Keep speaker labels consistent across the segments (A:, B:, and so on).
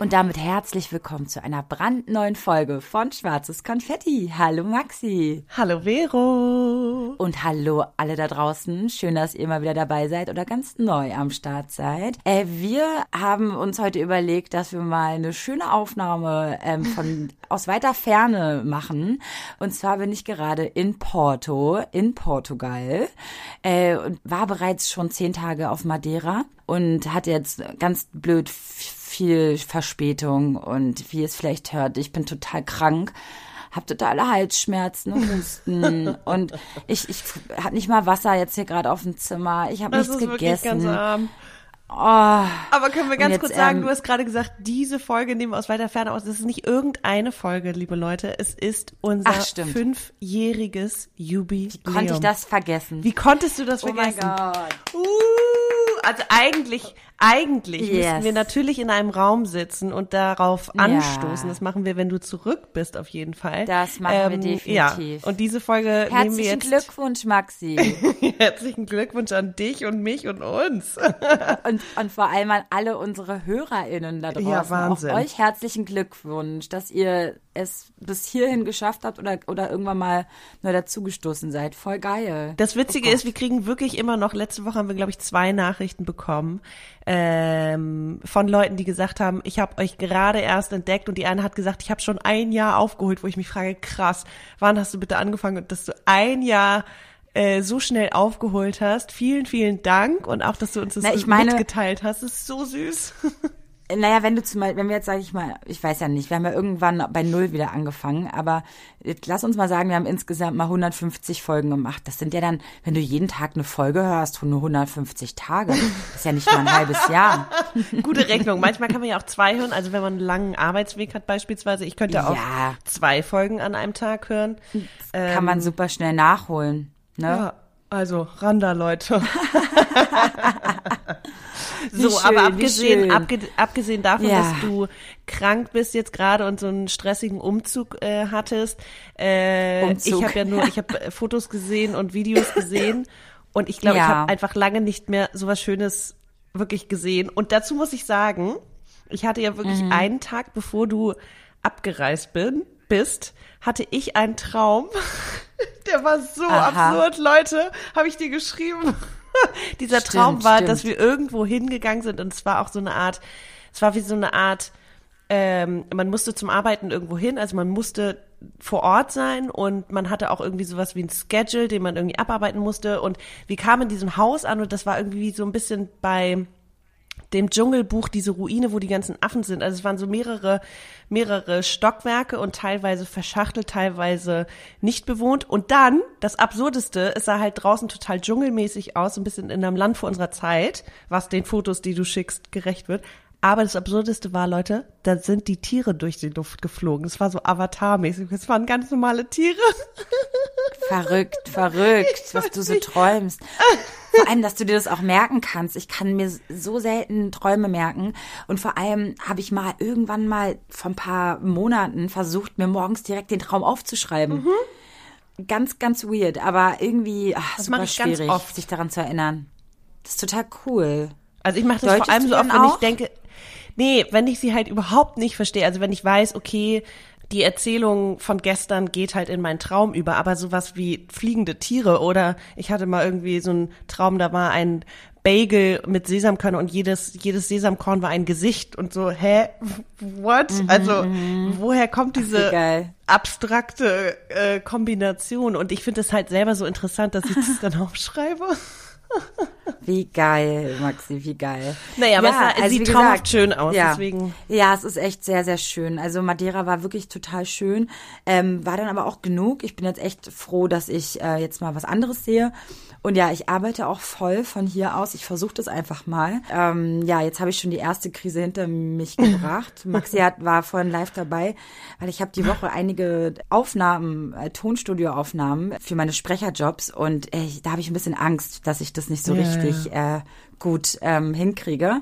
A: Und damit herzlich willkommen zu einer brandneuen Folge von Schwarzes Konfetti. Hallo Maxi.
B: Hallo Vero.
A: Und hallo alle da draußen. Schön, dass ihr mal wieder dabei seid oder ganz neu am Start seid. Äh, wir haben uns heute überlegt, dass wir mal eine schöne Aufnahme ähm, von aus weiter Ferne machen. Und zwar bin ich gerade in Porto, in Portugal, äh, und war bereits schon zehn Tage auf Madeira und hatte jetzt ganz blöd viel Verspätung und wie ihr es vielleicht hört, ich bin total krank habe totale Halsschmerzen und Husten und ich ich habe nicht mal Wasser jetzt hier gerade auf dem Zimmer. Ich habe nichts ist gegessen. Ganz arm.
B: Oh. Aber können wir ganz jetzt, kurz sagen, ähm, du hast gerade gesagt, diese Folge nehmen wir aus weiter Ferne aus. Das ist nicht irgendeine Folge, liebe Leute. Es ist unser Ach, fünfjähriges Jubiläum.
A: Wie konnte ich das vergessen?
B: Wie konntest du das vergessen? Oh mein Gott. Uh also eigentlich, eigentlich yes. müssten wir natürlich in einem Raum sitzen und darauf anstoßen. Ja. Das machen wir, wenn du zurück bist, auf jeden Fall.
A: Das machen ähm, wir definitiv. Ja.
B: Und diese Folge
A: Herzlichen
B: nehmen wir jetzt.
A: Herzlichen Glückwunsch, Maxi.
B: Herzlichen Glückwunsch an dich und mich und uns.
A: und, und vor allem an alle unsere HörerInnen da draußen. Ja, Wahnsinn. Auch euch herzlichen Glückwunsch, dass ihr es bis hierhin geschafft habt oder, oder irgendwann mal nur dazugestoßen seid. Voll geil.
B: Das Witzige oh ist, wir kriegen wirklich immer noch, letzte Woche haben wir, glaube ich, zwei Nachrichten bekommen ähm, von Leuten, die gesagt haben, ich habe euch gerade erst entdeckt und die eine hat gesagt, ich habe schon ein Jahr aufgeholt, wo ich mich frage, krass, wann hast du bitte angefangen, dass du ein Jahr äh, so schnell aufgeholt hast. Vielen, vielen Dank und auch, dass du uns das Na, ich meine, mitgeteilt hast. Das ist so süß.
A: Naja, wenn du zum Beispiel, wenn wir jetzt, sage ich mal, ich weiß ja nicht, wir haben ja irgendwann bei Null wieder angefangen, aber jetzt lass uns mal sagen, wir haben insgesamt mal 150 Folgen gemacht. Das sind ja dann, wenn du jeden Tag eine Folge hörst, nur 150 Tage. Das ist ja nicht mal ein halbes Jahr.
B: Gute Rechnung. Manchmal kann man ja auch zwei hören. Also wenn man einen langen Arbeitsweg hat beispielsweise, ich könnte auch ja. zwei Folgen an einem Tag hören.
A: Kann man ähm, super schnell nachholen. Ne? Ja,
B: also Randa, Leute. so, schön, aber abgesehen, abge, abgesehen davon, ja. dass du krank bist jetzt gerade und so einen stressigen Umzug äh, hattest, äh, Umzug. ich habe ja nur, ich habe äh, Fotos gesehen und Videos gesehen und ich glaube, ja. ich habe einfach lange nicht mehr sowas Schönes wirklich gesehen. Und dazu muss ich sagen, ich hatte ja wirklich mhm. einen Tag, bevor du abgereist bin, bist, hatte ich einen Traum. Der war so Aha. absurd, Leute. Habe ich dir geschrieben. Dieser stimmt, Traum war, stimmt. dass wir irgendwo hingegangen sind und es war auch so eine Art, es war wie so eine Art, ähm, man musste zum Arbeiten irgendwo hin, also man musste vor Ort sein und man hatte auch irgendwie sowas wie ein Schedule, den man irgendwie abarbeiten musste und wir kamen in diesem Haus an und das war irgendwie so ein bisschen bei dem Dschungelbuch diese Ruine, wo die ganzen Affen sind. Also es waren so mehrere, mehrere Stockwerke und teilweise verschachtelt, teilweise nicht bewohnt. Und dann, das Absurdeste, es sah halt draußen total dschungelmäßig aus, ein bisschen in einem Land vor unserer Zeit, was den Fotos, die du schickst, gerecht wird. Aber das Absurdeste war, Leute, da sind die Tiere durch die Luft geflogen. Das war so Avatar-mäßig. Es waren ganz normale Tiere.
A: Verrückt, verrückt, was du so nicht. träumst. Vor allem, dass du dir das auch merken kannst. Ich kann mir so selten Träume merken. Und vor allem habe ich mal irgendwann mal vor ein paar Monaten versucht, mir morgens direkt den Traum aufzuschreiben. Mhm. Ganz, ganz weird, aber irgendwie ach, das super schwierig, sich daran zu erinnern. Das ist total cool.
B: Also ich mache das Deutest vor allem so oft, wenn ich denke, Nee, wenn ich sie halt überhaupt nicht verstehe. Also wenn ich weiß, okay, die Erzählung von gestern geht halt in meinen Traum über, aber sowas wie fliegende Tiere oder ich hatte mal irgendwie so einen Traum, da war ein Bagel mit Sesamkörner und jedes, jedes Sesamkorn war ein Gesicht und so, hä? What? Mhm, also, mhm. woher kommt diese Ach, abstrakte äh, Kombination? Und ich finde es halt selber so interessant, dass ich das dann aufschreibe.
A: Wie geil, Maxi, wie geil.
B: Naja, aber ja, es also sieht traumhaft schön aus,
A: ja.
B: deswegen.
A: Ja, es ist echt sehr, sehr schön. Also Madeira war wirklich total schön, ähm, war dann aber auch genug. Ich bin jetzt echt froh, dass ich äh, jetzt mal was anderes sehe. Und ja, ich arbeite auch voll von hier aus. Ich versuche das einfach mal. Ähm, ja, jetzt habe ich schon die erste Krise hinter mich gebracht. Maxi hat, war vorhin live dabei, weil ich habe die Woche einige Aufnahmen, äh, Tonstudioaufnahmen für meine Sprecherjobs und äh, da habe ich ein bisschen Angst, dass ich das das nicht so ja, richtig ja. Äh, gut ähm, hinkriege.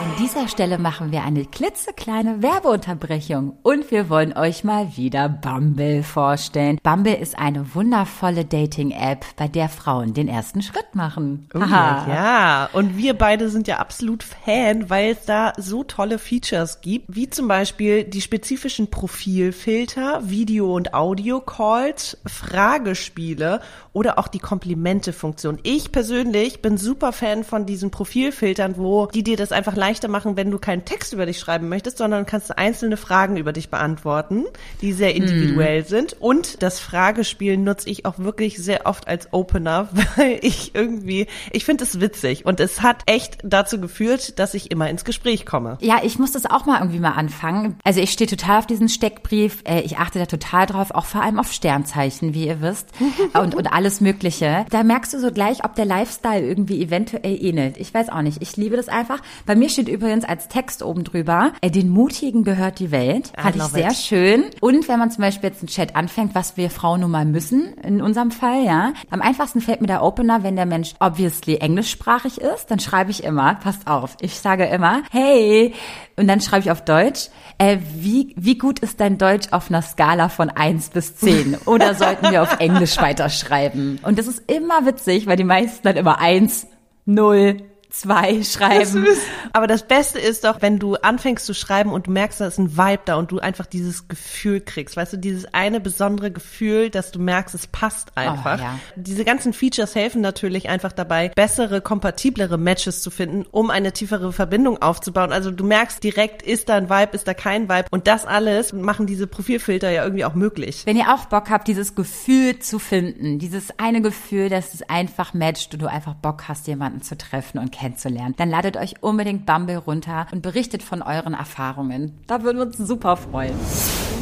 C: An dieser Stelle machen wir eine klitzekleine Werbeunterbrechung und wir wollen euch mal wieder Bumble vorstellen. Bumble ist eine wundervolle Dating-App, bei der Frauen den ersten Schritt machen.
B: Oh, ja, und wir beide sind ja absolut Fan, weil es da so tolle Features gibt, wie zum Beispiel die spezifischen Profilfilter, Video- und Audio-Calls, Fragespiele oder auch die Komplimente-Funktion. Ich persönlich bin super Fan von diesen Profilfiltern, wo die dir das einfach leichter machen, wenn du keinen Text über dich schreiben möchtest, sondern kannst einzelne Fragen über dich beantworten, die sehr individuell mm. sind. Und das Fragespiel nutze ich auch wirklich sehr oft als Opener, weil ich irgendwie, ich finde es witzig und es hat echt dazu geführt, dass ich immer ins Gespräch komme.
A: Ja, ich muss das auch mal irgendwie mal anfangen. Also ich stehe total auf diesen Steckbrief. Äh, ich achte da total drauf, auch vor allem auf Sternzeichen, wie ihr wisst. und, und alles Mögliche. Da merkst du so gleich, ob der Lifestyle irgendwie eventuell ähnelt. Ich weiß auch nicht. Ich liebe das einfach. Bei mir steht übrigens als Text oben drüber, äh, den Mutigen gehört die Welt. Fand ich sehr it. schön. Und wenn man zum Beispiel jetzt einen Chat anfängt, was wir Frauen nun mal müssen, in unserem Fall, ja. Am einfachsten fällt mir der Opener, wenn der Mensch obviously englischsprachig ist, dann schreibe ich immer, passt auf, ich sage immer, hey, und dann schreibe ich auf Deutsch, äh, wie, wie gut ist dein Deutsch auf einer Skala von eins bis zehn? Oder sollten wir auf Englisch weiterschreiben? Und das ist immer witzig, weil die meisten dann immer eins, null, zwei schreiben.
B: Das aber das Beste ist doch, wenn du anfängst zu schreiben und du merkst, da ist ein Vibe da und du einfach dieses Gefühl kriegst. Weißt du, dieses eine besondere Gefühl, dass du merkst, es passt einfach. Oh, ja. Diese ganzen Features helfen natürlich einfach dabei, bessere, kompatiblere Matches zu finden, um eine tiefere Verbindung aufzubauen. Also du merkst direkt, ist da ein Vibe, ist da kein Vibe. Und das alles machen diese Profilfilter ja irgendwie auch möglich.
A: Wenn ihr auch Bock habt, dieses Gefühl zu finden, dieses eine Gefühl, dass es einfach matcht und du einfach Bock hast, jemanden zu treffen und kennenzulernen, dann ladet euch unbedingt Bumble runter und berichtet von euren Erfahrungen. Da würden wir uns super freuen.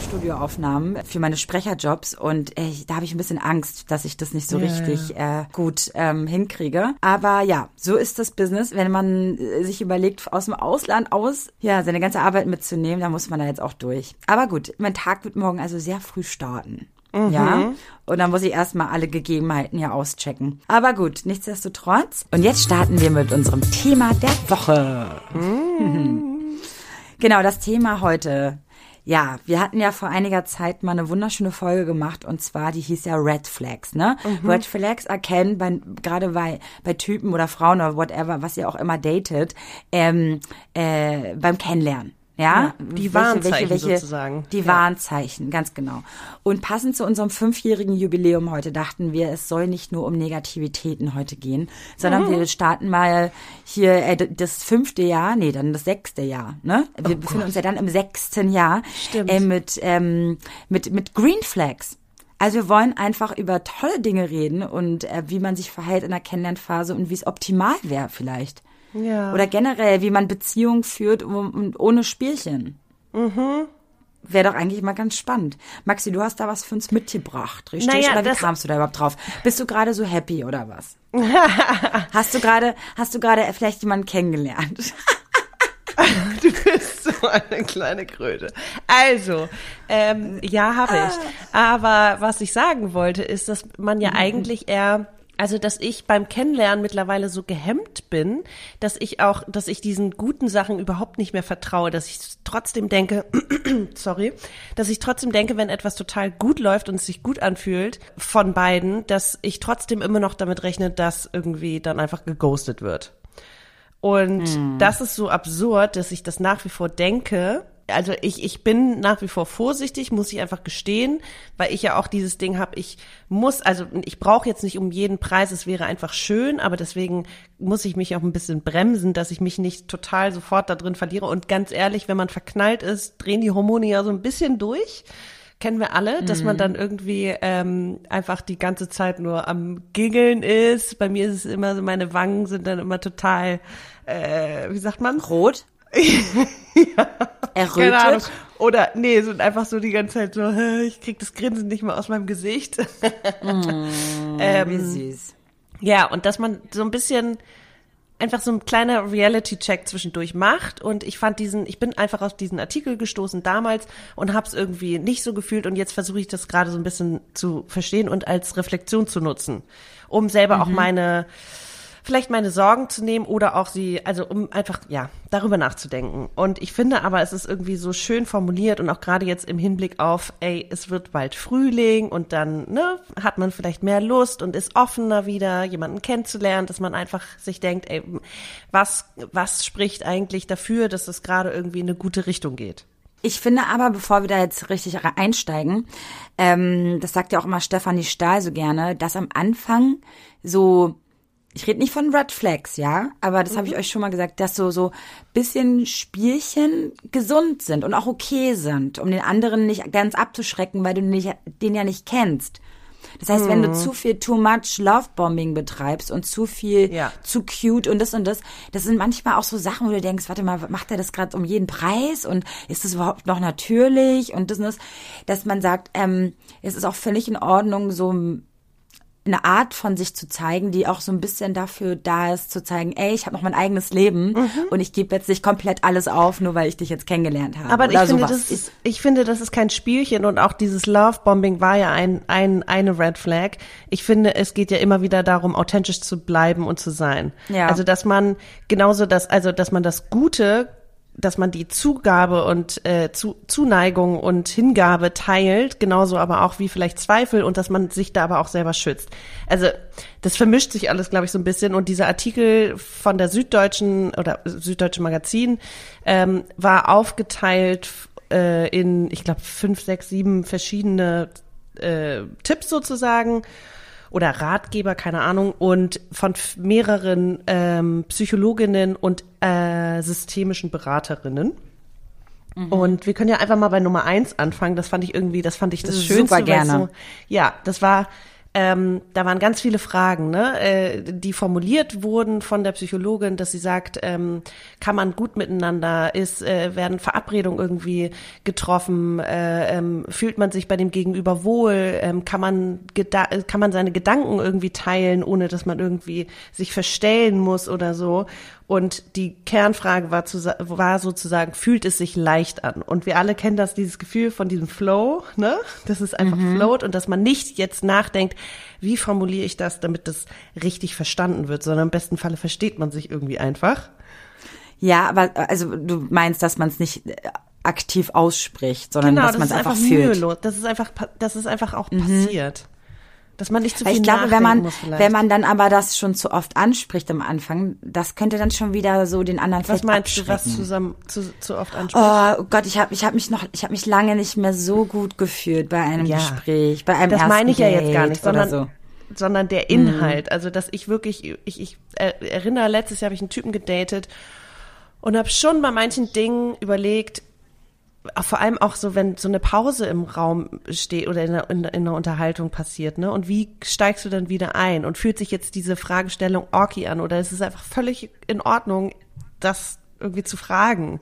A: Studioaufnahmen für meine Sprecherjobs und äh, da habe ich ein bisschen Angst, dass ich das nicht so ja, richtig. Äh, gut ähm, hinkriege. Aber ja, so ist das Business. Wenn man äh, sich überlegt, aus dem Ausland aus, ja, seine ganze Arbeit mitzunehmen, da muss man da jetzt auch durch. Aber gut, mein Tag wird morgen also sehr früh starten. Mhm. Ja. Und dann muss ich erstmal alle Gegebenheiten hier auschecken. Aber gut, nichtsdestotrotz. Und jetzt starten wir mit unserem Thema der Woche. Mhm. genau, das Thema heute. Ja, wir hatten ja vor einiger Zeit mal eine wunderschöne Folge gemacht und zwar, die hieß ja Red Flags, ne? Mhm. Red Flags erkennen, bei, gerade bei, bei Typen oder Frauen oder whatever, was ihr auch immer datet, ähm, äh, beim Kennenlernen. Ja,
B: ja die Warnzeichen welche, welche, sozusagen.
A: Die ja. Warnzeichen, ganz genau. Und passend zu unserem fünfjährigen Jubiläum heute dachten wir, es soll nicht nur um Negativitäten heute gehen, sondern mhm. wir starten mal hier äh, das fünfte Jahr, nee, dann das sechste Jahr. Ne? Wir oh befinden Gott. uns ja dann im sechsten Jahr
B: Stimmt.
A: Äh, mit, ähm, mit, mit Green Flags. Also wir wollen einfach über tolle Dinge reden und äh, wie man sich verhält in der Kennenlernphase und wie es optimal wäre vielleicht. Ja. Oder generell, wie man Beziehungen führt und ohne Spielchen. Mhm. Wäre doch eigentlich mal ganz spannend. Maxi, du hast da was für uns mitgebracht, richtig? Naja, oder wie kamst du da überhaupt drauf? Bist du gerade so happy oder was? hast du gerade, hast du gerade vielleicht jemanden kennengelernt?
B: du bist so eine kleine Kröte. Also, ähm, ja, habe ich. Ah. Aber was ich sagen wollte, ist, dass man ja mhm. eigentlich eher also, dass ich beim Kennenlernen mittlerweile so gehemmt bin, dass ich auch, dass ich diesen guten Sachen überhaupt nicht mehr vertraue, dass ich trotzdem denke, sorry, dass ich trotzdem denke, wenn etwas total gut läuft und es sich gut anfühlt von beiden, dass ich trotzdem immer noch damit rechne, dass irgendwie dann einfach geghostet wird. Und hm. das ist so absurd, dass ich das nach wie vor denke, also ich, ich bin nach wie vor vorsichtig, muss ich einfach gestehen, weil ich ja auch dieses Ding habe, ich muss, also ich brauche jetzt nicht um jeden Preis, es wäre einfach schön, aber deswegen muss ich mich auch ein bisschen bremsen, dass ich mich nicht total sofort da drin verliere. Und ganz ehrlich, wenn man verknallt ist, drehen die Hormone ja so ein bisschen durch. Kennen wir alle, dass man mhm. dann irgendwie ähm, einfach die ganze Zeit nur am Giggeln ist. Bei mir ist es immer so, meine Wangen sind dann immer total, äh, wie sagt man?
A: Rot?
B: ja. Errötet? Oder nee, sind einfach so die ganze Zeit so, ich krieg das Grinsen nicht mehr aus meinem Gesicht.
A: mm, ähm, wie süß.
B: Ja, und dass man so ein bisschen einfach so ein kleiner Reality-Check zwischendurch macht. Und ich fand diesen, ich bin einfach auf diesen Artikel gestoßen damals und habe es irgendwie nicht so gefühlt. Und jetzt versuche ich das gerade so ein bisschen zu verstehen und als Reflexion zu nutzen, um selber mhm. auch meine vielleicht meine Sorgen zu nehmen oder auch sie, also um einfach, ja, darüber nachzudenken. Und ich finde aber, es ist irgendwie so schön formuliert und auch gerade jetzt im Hinblick auf, ey, es wird bald Frühling und dann, ne, hat man vielleicht mehr Lust und ist offener wieder, jemanden kennenzulernen, dass man einfach sich denkt, ey, was, was spricht eigentlich dafür, dass es gerade irgendwie in eine gute Richtung geht?
A: Ich finde aber, bevor wir da jetzt richtig einsteigen, ähm, das sagt ja auch immer Stefanie Stahl so gerne, dass am Anfang so ich rede nicht von Red Flags, ja, aber das mhm. habe ich euch schon mal gesagt, dass so so bisschen Spielchen gesund sind und auch okay sind, um den anderen nicht ganz abzuschrecken, weil du nicht, den ja nicht kennst. Das heißt, mhm. wenn du mhm. zu viel too much Lovebombing betreibst und zu viel ja. zu cute und das und das, das sind manchmal auch so Sachen, wo du denkst, warte mal, macht er das gerade um jeden Preis und ist das überhaupt noch natürlich und das und das, dass man sagt, ähm, es ist auch völlig in Ordnung, so eine Art von sich zu zeigen, die auch so ein bisschen dafür da ist, zu zeigen, ey, ich habe noch mein eigenes Leben mhm. und ich gebe jetzt nicht komplett alles auf, nur weil ich dich jetzt kennengelernt habe.
B: Aber ich finde, das ist, ich finde, das ist kein Spielchen und auch dieses Love-Bombing war ja ein, ein, eine Red Flag. Ich finde, es geht ja immer wieder darum, authentisch zu bleiben und zu sein. Ja. Also, dass man genauso das, also, dass man das Gute dass man die Zugabe und äh, zu, Zuneigung und Hingabe teilt, genauso aber auch wie vielleicht Zweifel und dass man sich da aber auch selber schützt. Also das vermischt sich alles, glaube ich, so ein bisschen. Und dieser Artikel von der Süddeutschen oder Süddeutsche Magazin ähm, war aufgeteilt äh, in, ich glaube, fünf, sechs, sieben verschiedene äh, Tipps sozusagen oder Ratgeber, keine Ahnung, und von mehreren ähm, Psychologinnen und äh, systemischen Beraterinnen. Mhm. Und wir können ja einfach mal bei Nummer eins anfangen. Das fand ich irgendwie, das fand ich das Schönste.
A: Super gerne.
B: So, ja, das war ähm, da waren ganz viele Fragen, ne, äh, die formuliert wurden von der Psychologin, dass sie sagt, ähm, kann man gut miteinander, ist, äh, werden Verabredungen irgendwie getroffen, äh, ähm, fühlt man sich bei dem Gegenüber wohl, ähm, kann man kann man seine Gedanken irgendwie teilen, ohne dass man irgendwie sich verstellen muss oder so. Und die Kernfrage war, zu, war sozusagen, fühlt es sich leicht an? Und wir alle kennen das, dieses Gefühl von diesem Flow, ne? Dass es einfach mhm. float und dass man nicht jetzt nachdenkt, wie formuliere ich das, damit das richtig verstanden wird, sondern im besten Falle versteht man sich irgendwie einfach.
A: Ja, aber also du meinst, dass man es nicht äh, aktiv ausspricht, sondern genau, dass man es einfach, einfach fühlt. Mühelos.
B: Das ist einfach, das ist einfach auch mhm. passiert. Dass man nicht zu viel
A: ich glaube, wenn man, wenn man dann aber das schon zu oft anspricht am Anfang, das könnte dann schon wieder so den anderen
B: Was meinst du, was zusammen zu, zu oft anspricht?
A: Oh Gott, ich habe ich hab mich noch, ich habe mich lange nicht mehr so gut gefühlt bei einem ja. Gespräch, bei einem
B: Das meine ich ja jetzt gar nicht, sondern so. sondern der Inhalt, mhm. also dass ich wirklich, ich, ich erinnere, letztes Jahr habe ich einen Typen gedatet und habe schon bei manchen Dingen überlegt, vor allem auch so, wenn so eine Pause im Raum steht oder in einer, in, in Unterhaltung passiert, ne? Und wie steigst du dann wieder ein? Und fühlt sich jetzt diese Fragestellung orky an oder ist es einfach völlig in Ordnung, das irgendwie zu fragen?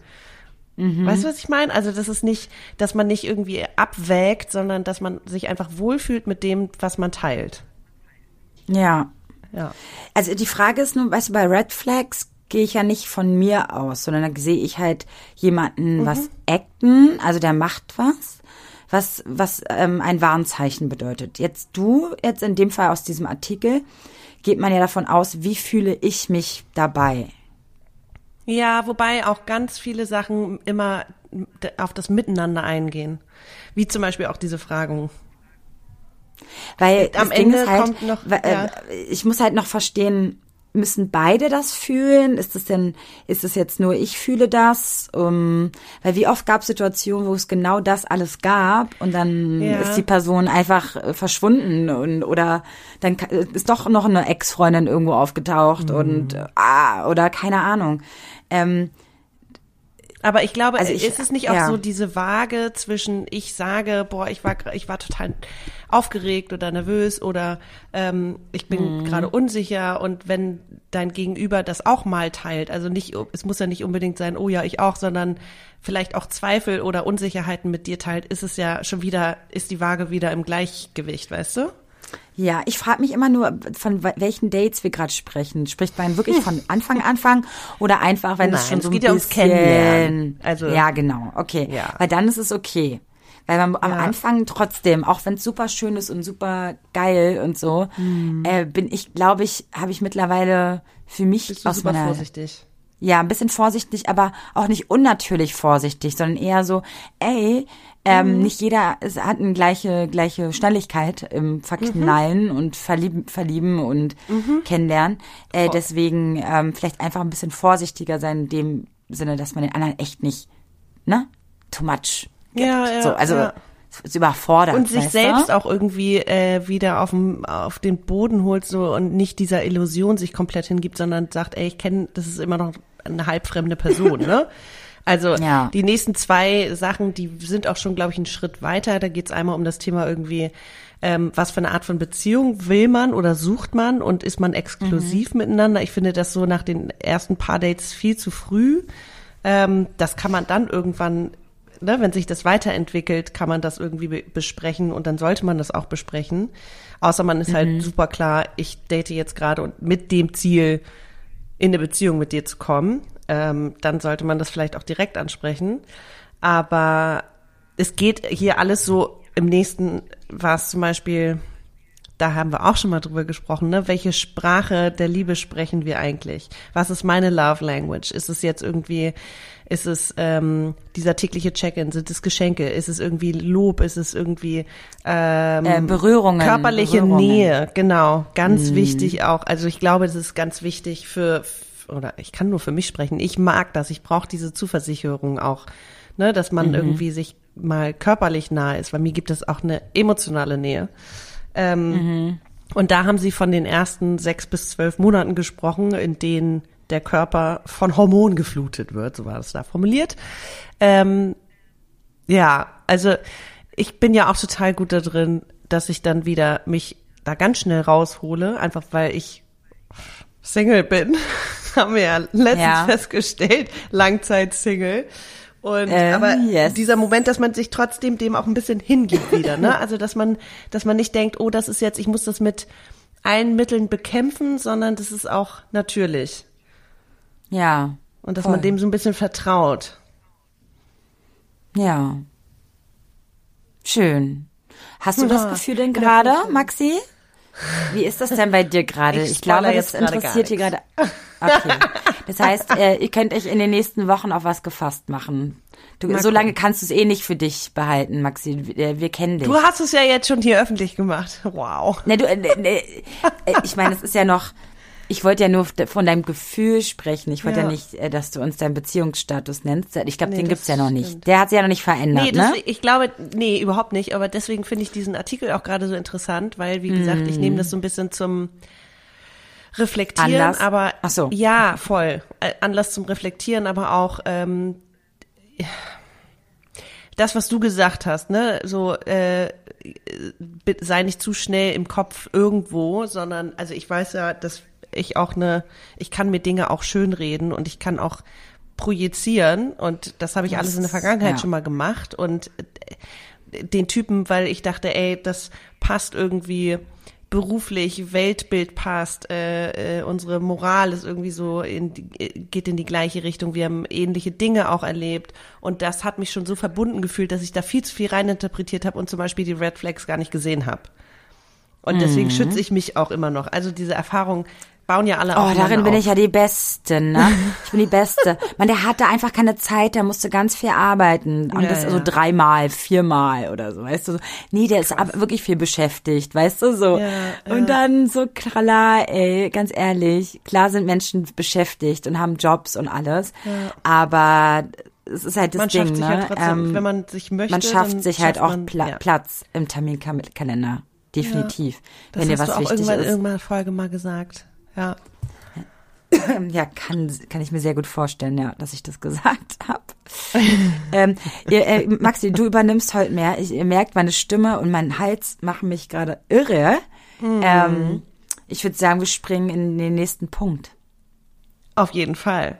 B: Mhm. Weißt du, was ich meine? Also, das ist nicht, dass man nicht irgendwie abwägt, sondern dass man sich einfach wohlfühlt mit dem, was man teilt.
A: Ja. Ja. Also die Frage ist nur, weißt du, bei Red Flags gehe ich ja nicht von mir aus, sondern da sehe ich halt jemanden mhm. was acten, also der macht was, was, was ähm, ein Warnzeichen bedeutet. Jetzt du, jetzt in dem Fall aus diesem Artikel, geht man ja davon aus, wie fühle ich mich dabei?
B: Ja, wobei auch ganz viele Sachen immer auf das Miteinander eingehen. Wie zum Beispiel auch diese Fragen.
A: Weil am Ende halt, kommt noch, ja. Äh, ich muss halt noch verstehen, müssen beide das fühlen? Ist es denn, ist es jetzt nur ich fühle das? Um, weil wie oft gab es Situationen, wo es genau das alles gab und dann ja. ist die Person einfach äh, verschwunden und oder dann ist doch noch eine Ex-Freundin irgendwo aufgetaucht mhm. und ah, oder keine Ahnung. Ähm,
B: aber ich glaube, also ich, ist es nicht auch ja. so diese Waage zwischen ich sage, boah, ich war ich war total aufgeregt oder nervös oder ähm, ich bin mhm. gerade unsicher und wenn dein Gegenüber das auch mal teilt, also nicht, es muss ja nicht unbedingt sein, oh ja, ich auch, sondern vielleicht auch Zweifel oder Unsicherheiten mit dir teilt, ist es ja schon wieder, ist die Waage wieder im Gleichgewicht, weißt du?
A: Ja, ich frage mich immer nur, von welchen Dates wir gerade sprechen. Spricht man wirklich von Anfang Anfang oder einfach, wenn Nein, es schon so es geht ein bisschen... Ja ums Kennenlernen. Also, ja, genau, okay. Ja. Weil dann ist es okay. Weil man ja. am Anfang trotzdem, auch wenn es super schön ist und super geil und so, mhm. äh, bin ich, glaube ich, habe ich mittlerweile für mich
B: Bist du aus super meiner, vorsichtig.
A: Ja, ein bisschen vorsichtig, aber auch nicht unnatürlich vorsichtig, sondern eher so, ey, ähm, mhm. nicht jeder es hat eine gleiche, gleiche Schnelligkeit im Verknallen mhm. und verlieben, verlieben und mhm. kennenlernen. Äh, deswegen ähm, vielleicht einfach ein bisschen vorsichtiger sein in dem Sinne, dass man den anderen echt nicht, ne, too much.
B: Gibt. Ja, ja.
A: So, also
B: ja
A: ist überfordert.
B: Und sich selbst du? auch irgendwie äh, wieder auf, dem, auf den Boden holt so und nicht dieser Illusion sich komplett hingibt, sondern sagt, ey, ich kenne, das ist immer noch eine halbfremde Person, ne? Also ja. die nächsten zwei Sachen, die sind auch schon, glaube ich, einen Schritt weiter. Da geht es einmal um das Thema irgendwie, ähm, was für eine Art von Beziehung will man oder sucht man und ist man exklusiv mhm. miteinander? Ich finde das so nach den ersten paar Dates viel zu früh. Ähm, das kann man dann irgendwann Ne, wenn sich das weiterentwickelt, kann man das irgendwie be besprechen und dann sollte man das auch besprechen. Außer man ist halt mhm. halt super klar, ich date jetzt gerade und mit dem Ziel, in eine Beziehung mit dir zu kommen ähm, dann sollte man das vielleicht auch direkt ansprechen. Aber es geht hier alles so, im nächsten war es zum Beispiel, da haben wir auch schon mal drüber gesprochen, ne? Welche Sprache der Liebe sprechen wir eigentlich? Was ist meine Love Language? Ist es jetzt irgendwie, ist es ähm, dieser tägliche Check-in? Sind es Geschenke? Ist es irgendwie Lob? Ist es irgendwie ähm,
A: äh, Berührungen?
B: Körperliche Berührungen. Nähe, genau. Ganz mm. wichtig auch. Also ich glaube, das ist ganz wichtig für oder ich kann nur für mich sprechen, ich mag das, ich brauche diese Zuversicherung auch, ne, dass man mhm. irgendwie sich mal körperlich nahe ist, weil mir gibt es auch eine emotionale Nähe. Ähm, mhm. Und da haben sie von den ersten sechs bis zwölf Monaten gesprochen, in denen der Körper von Hormonen geflutet wird, so war das da formuliert. Ähm, ja, also ich bin ja auch total gut da drin, dass ich dann wieder mich da ganz schnell raushole, einfach weil ich Single bin, haben wir ja letztens ja. festgestellt, Langzeit-Single. Und ähm, aber yes. dieser Moment, dass man sich trotzdem dem auch ein bisschen hingibt wieder, ne? Also dass man, dass man nicht denkt, oh, das ist jetzt, ich muss das mit allen Mitteln bekämpfen, sondern das ist auch natürlich.
A: Ja.
B: Und dass voll. man dem so ein bisschen vertraut.
A: Ja. Schön. Hast du das Gefühl denn gerade, Maxi? Wie ist das denn bei dir gerade? Ich, ich glaube, das interessiert hier gerade. Okay. Das heißt, äh, ihr könnt euch in den nächsten Wochen auf was gefasst machen. Du, so lange kannst du es eh nicht für dich behalten, Maxi. Wir, wir, kennen dich.
B: Du hast es ja jetzt schon hier öffentlich gemacht. Wow.
A: Ne, du, ne, ich meine, es ist ja noch, ich wollte ja nur von deinem Gefühl sprechen. Ich wollte ja. ja, nicht, äh, dass du uns deinen Beziehungsstatus nennst. Ich glaube, nee, den gibt's ja noch nicht. Stimmt. Der hat sich ja noch nicht verändert, nee, das, ne?
B: Ich glaube, nee, überhaupt nicht. Aber deswegen finde ich diesen Artikel auch gerade so interessant, weil, wie gesagt, mm. ich nehme das so ein bisschen zum Reflektieren, Anlass? aber
A: Ach so.
B: ja, voll. Äh, Anlass zum Reflektieren, aber auch ähm, das, was du gesagt hast, ne, so äh, sei nicht zu schnell im Kopf irgendwo, sondern also ich weiß ja, dass ich auch eine, ich kann mir Dinge auch schönreden und ich kann auch projizieren und das habe ich das, alles in der Vergangenheit ja. schon mal gemacht und äh, den Typen, weil ich dachte, ey, das passt irgendwie beruflich, Weltbild passt, äh, äh, unsere Moral ist irgendwie so, in, geht in die gleiche Richtung, wir haben ähnliche Dinge auch erlebt und das hat mich schon so verbunden gefühlt, dass ich da viel zu viel reininterpretiert habe und zum Beispiel die Red Flags gar nicht gesehen habe. Und deswegen mhm. schütze ich mich auch immer noch. Also diese Erfahrung bauen ja alle
A: Oh, darin bin auf. ich ja die Beste, ne? Ich bin die Beste. Man, der hatte einfach keine Zeit, der musste ganz viel arbeiten. Und ja, das ja. so dreimal, viermal oder so, weißt du? Nee, der Krass. ist aber wirklich viel beschäftigt, weißt du, so. Ja, und dann so, klar, ey, ganz ehrlich, klar sind Menschen beschäftigt und haben Jobs und alles. Aber es ist halt das
B: man
A: Ding,
B: schafft
A: ne?
B: Sich ja trotzdem, ähm, wenn man sich möchte,
A: man schafft sich halt auch man, Pla Platz im Terminkalender. Definitiv.
B: Ja, wenn dir was wichtig irgendwann, ist. irgendwann Folge mal gesagt. Ja.
A: Ja, kann, kann ich mir sehr gut vorstellen, ja, dass ich das gesagt habe. ähm, ihr, äh, Maxi, du übernimmst heute mehr. Ich, ihr merkt, meine Stimme und mein Hals machen mich gerade irre. Mhm. Ähm, ich würde sagen, wir springen in den nächsten Punkt.
B: Auf jeden Fall.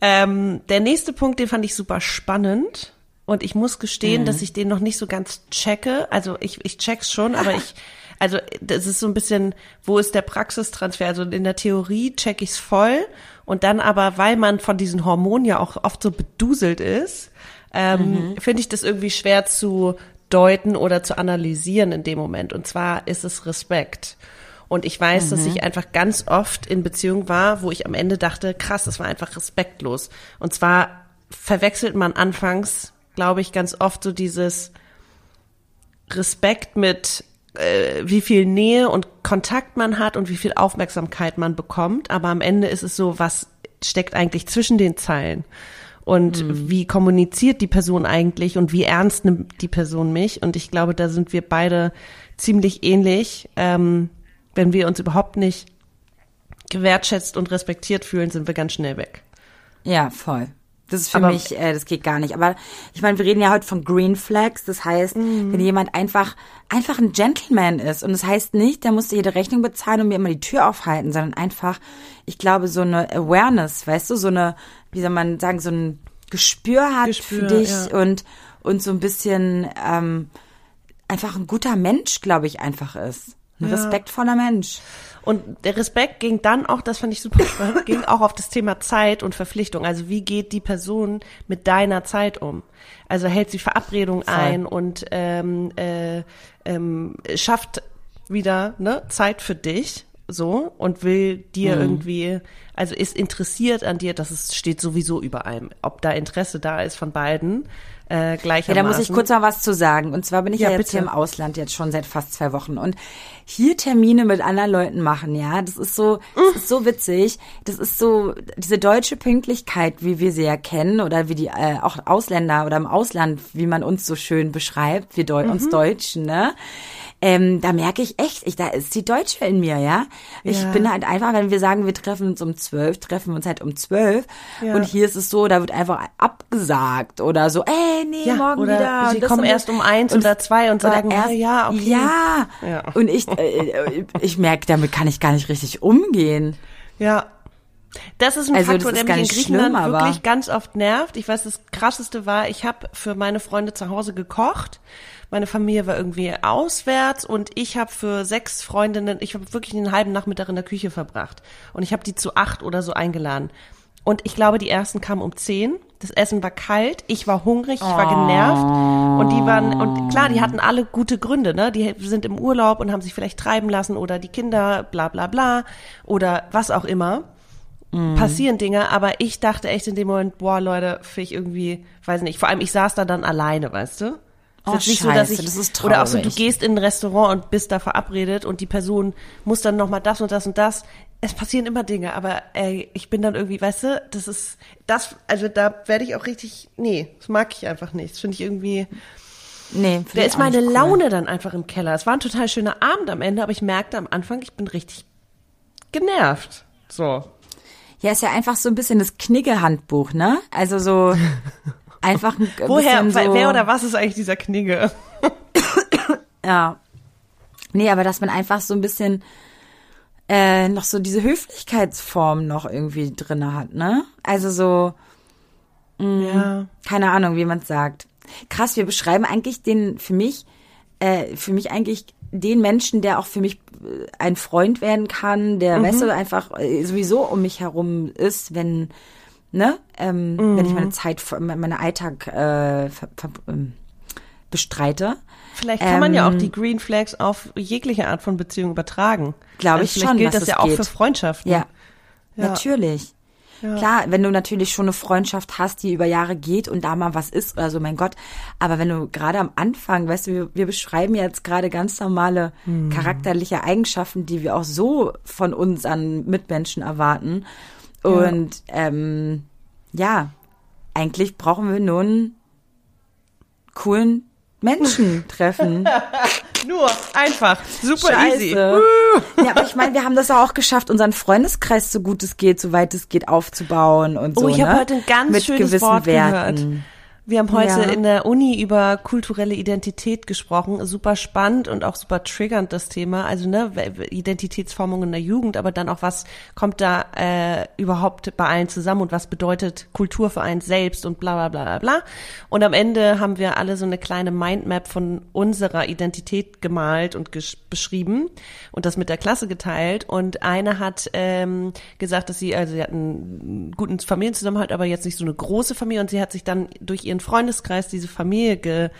B: Ähm, der nächste Punkt, den fand ich super spannend. Und ich muss gestehen, mhm. dass ich den noch nicht so ganz checke. Also ich, ich check's schon, aber ich also das ist so ein bisschen, wo ist der Praxistransfer? Also in der Theorie check ich's voll und dann aber, weil man von diesen Hormonen ja auch oft so beduselt ist, ähm, mhm. finde ich das irgendwie schwer zu deuten oder zu analysieren in dem Moment. Und zwar ist es Respekt. Und ich weiß, mhm. dass ich einfach ganz oft in Beziehung war, wo ich am Ende dachte, krass, das war einfach respektlos. Und zwar verwechselt man anfangs, glaube ich, ganz oft so dieses Respekt mit äh, wie viel Nähe und Kontakt man hat und wie viel Aufmerksamkeit man bekommt. Aber am Ende ist es so, was steckt eigentlich zwischen den Zeilen? Und mhm. wie kommuniziert die Person eigentlich und wie ernst nimmt die Person mich? Und ich glaube, da sind wir beide ziemlich ähnlich. Ähm, wenn wir uns überhaupt nicht gewertschätzt und respektiert fühlen, sind wir ganz schnell weg.
A: Ja, voll. Das ist für aber, mich, äh, das geht gar nicht. Aber ich meine, wir reden ja heute von Green Flags. Das heißt, mhm. wenn jemand einfach, einfach ein Gentleman ist. Und das heißt nicht, der musste jede Rechnung bezahlen und mir immer die Tür aufhalten, sondern einfach, ich glaube, so eine Awareness, weißt du, so eine, wie soll man sagen, so ein Gespür hat Gespür, für dich ja. und, und so ein bisschen, ähm, einfach ein guter Mensch, glaube ich, einfach ist. Ein ja. respektvoller Mensch.
B: Und der Respekt ging dann auch, das fand ich super spannend, ging auch auf das Thema Zeit und Verpflichtung. Also wie geht die Person mit deiner Zeit um? Also hält sie Verabredung Voll. ein und ähm, äh, ähm, schafft wieder ne, Zeit für dich so und will dir mhm. irgendwie, also ist interessiert an dir, das ist, steht sowieso über allem. Ob da Interesse da ist von beiden, äh, gleichermaßen.
A: Ja, da muss ich kurz mal was zu sagen. Und zwar bin ich ja, ja jetzt bitte. hier im Ausland jetzt schon seit fast zwei Wochen und hier Termine mit anderen Leuten machen, ja, das ist so, das ist so witzig. Das ist so diese deutsche Pünktlichkeit, wie wir sie ja kennen oder wie die äh, auch Ausländer oder im Ausland, wie man uns so schön beschreibt, wir Deu mhm. uns Deutschen, ne? Ähm, da merke ich echt, ich, da ist die Deutsche in mir, ja. Ich ja. bin halt einfach, wenn wir sagen, wir treffen uns um zwölf, treffen wir uns halt um zwölf. Ja. Und hier ist es so, da wird einfach abgesagt oder so, ey, nee, ja, morgen
B: oder
A: wieder.
B: Sie kommen erst um eins oder zwei und sagen,
A: erst, ja, okay. Ja. ja. Und ich, äh, ich merke, damit kann ich gar nicht richtig umgehen.
B: Ja, das ist ein also Faktor, der mich in Griechenland schlimm, wirklich ganz oft nervt. Ich weiß, das krasseste war, ich habe für meine Freunde zu Hause gekocht meine Familie war irgendwie auswärts und ich habe für sechs Freundinnen, ich habe wirklich einen halben Nachmittag in der Küche verbracht und ich habe die zu acht oder so eingeladen. Und ich glaube, die ersten kamen um zehn. Das Essen war kalt, ich war hungrig, ich war genervt und die waren und klar, die hatten alle gute Gründe, ne? Die sind im Urlaub und haben sich vielleicht treiben lassen oder die Kinder, bla bla bla oder was auch immer. Mm. Passieren Dinge, aber ich dachte echt in dem Moment, boah, Leute, finde ich irgendwie, weiß nicht, vor allem ich saß da dann alleine, weißt du?
A: Oh, ist nicht Scheiße, so, dass ich, das ist
B: oder auch so, du gehst in ein Restaurant und bist da verabredet und die Person muss dann nochmal das und das und das. Es passieren immer Dinge, aber ey, ich bin dann irgendwie, weißt du, das ist, das, also da werde ich auch richtig, nee, das mag ich einfach nicht. Das finde ich irgendwie, Nee, da ist meine cool. Laune dann einfach im Keller. Es war ein total schöner Abend am Ende, aber ich merkte am Anfang, ich bin richtig genervt. So.
A: Ja, ist ja einfach so ein bisschen das Knigge-Handbuch, ne? Also so einfach ein
B: Woher, so wer oder was ist eigentlich dieser Knigge?
A: ja. Nee, aber dass man einfach so ein bisschen äh, noch so diese Höflichkeitsform noch irgendwie drinne hat, ne? Also so, mh, mm, ja. keine Ahnung, wie man es sagt. Krass, wir beschreiben eigentlich den, für mich, äh, für mich eigentlich den Menschen, der auch für mich äh, ein Freund werden kann, der, mhm. weißt du, einfach äh, sowieso um mich herum ist, wenn ne? Ähm, mhm. Wenn ich meine Zeit, meinen Alltag äh, ähm, bestreite.
B: Vielleicht kann ähm, man ja auch ähm, die Green Flags auf jegliche Art von Beziehung übertragen.
A: Glaube ich
B: vielleicht
A: schon.
B: gilt das ja auch für Freundschaften.
A: Ja, ja. natürlich. Ja. Klar, wenn du natürlich schon eine Freundschaft hast, die über Jahre geht und da mal was ist oder so, mein Gott. Aber wenn du gerade am Anfang, weißt du, wir, wir beschreiben jetzt gerade ganz normale hm. charakterliche Eigenschaften, die wir auch so von uns an Mitmenschen erwarten. Und ja. Ähm, ja, eigentlich brauchen wir nur einen coolen Menschen treffen.
B: Nur, einfach, super
A: Scheiße.
B: easy.
A: ja, aber ich meine, wir haben das auch geschafft, unseren Freundeskreis so gut es geht, so weit es geht, aufzubauen und so.
B: Oh, ich
A: ne?
B: habe heute ein ganz
A: Mit
B: schönes
A: gewissen
B: Wort
A: Werten.
B: gehört. Wir haben heute ja. in der Uni über kulturelle Identität gesprochen. Super spannend und auch super triggernd das Thema. Also ne, Identitätsformung in der Jugend, aber dann auch was kommt da äh, überhaupt bei allen zusammen und was bedeutet Kultur für einen selbst und bla bla bla bla bla. Und am Ende haben wir alle so eine kleine Mindmap von unserer Identität gemalt und beschrieben und das mit der Klasse geteilt. Und eine hat ähm, gesagt, dass sie, also sie hatten einen guten Familienzusammenhalt, aber jetzt nicht so eine große Familie und sie hat sich dann durch ihren Freundeskreis diese Familie ge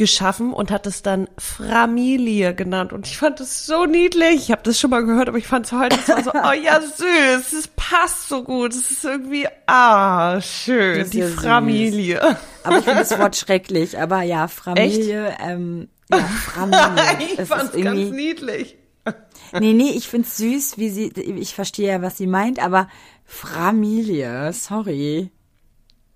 B: geschaffen und hat es dann Familie genannt und ich fand es so niedlich. Ich habe das schon mal gehört, aber ich fand es heute so, oh ja süß, es passt so gut, es ist irgendwie ah schön, die ja Familie.
A: Süß. Aber ich finde das Wort schrecklich, aber ja Familie, ähm, ja Familie.
B: ich fand es ganz niedlich.
A: nee, nee, ich find's süß, wie sie, ich verstehe ja, was sie meint, aber Familie, sorry.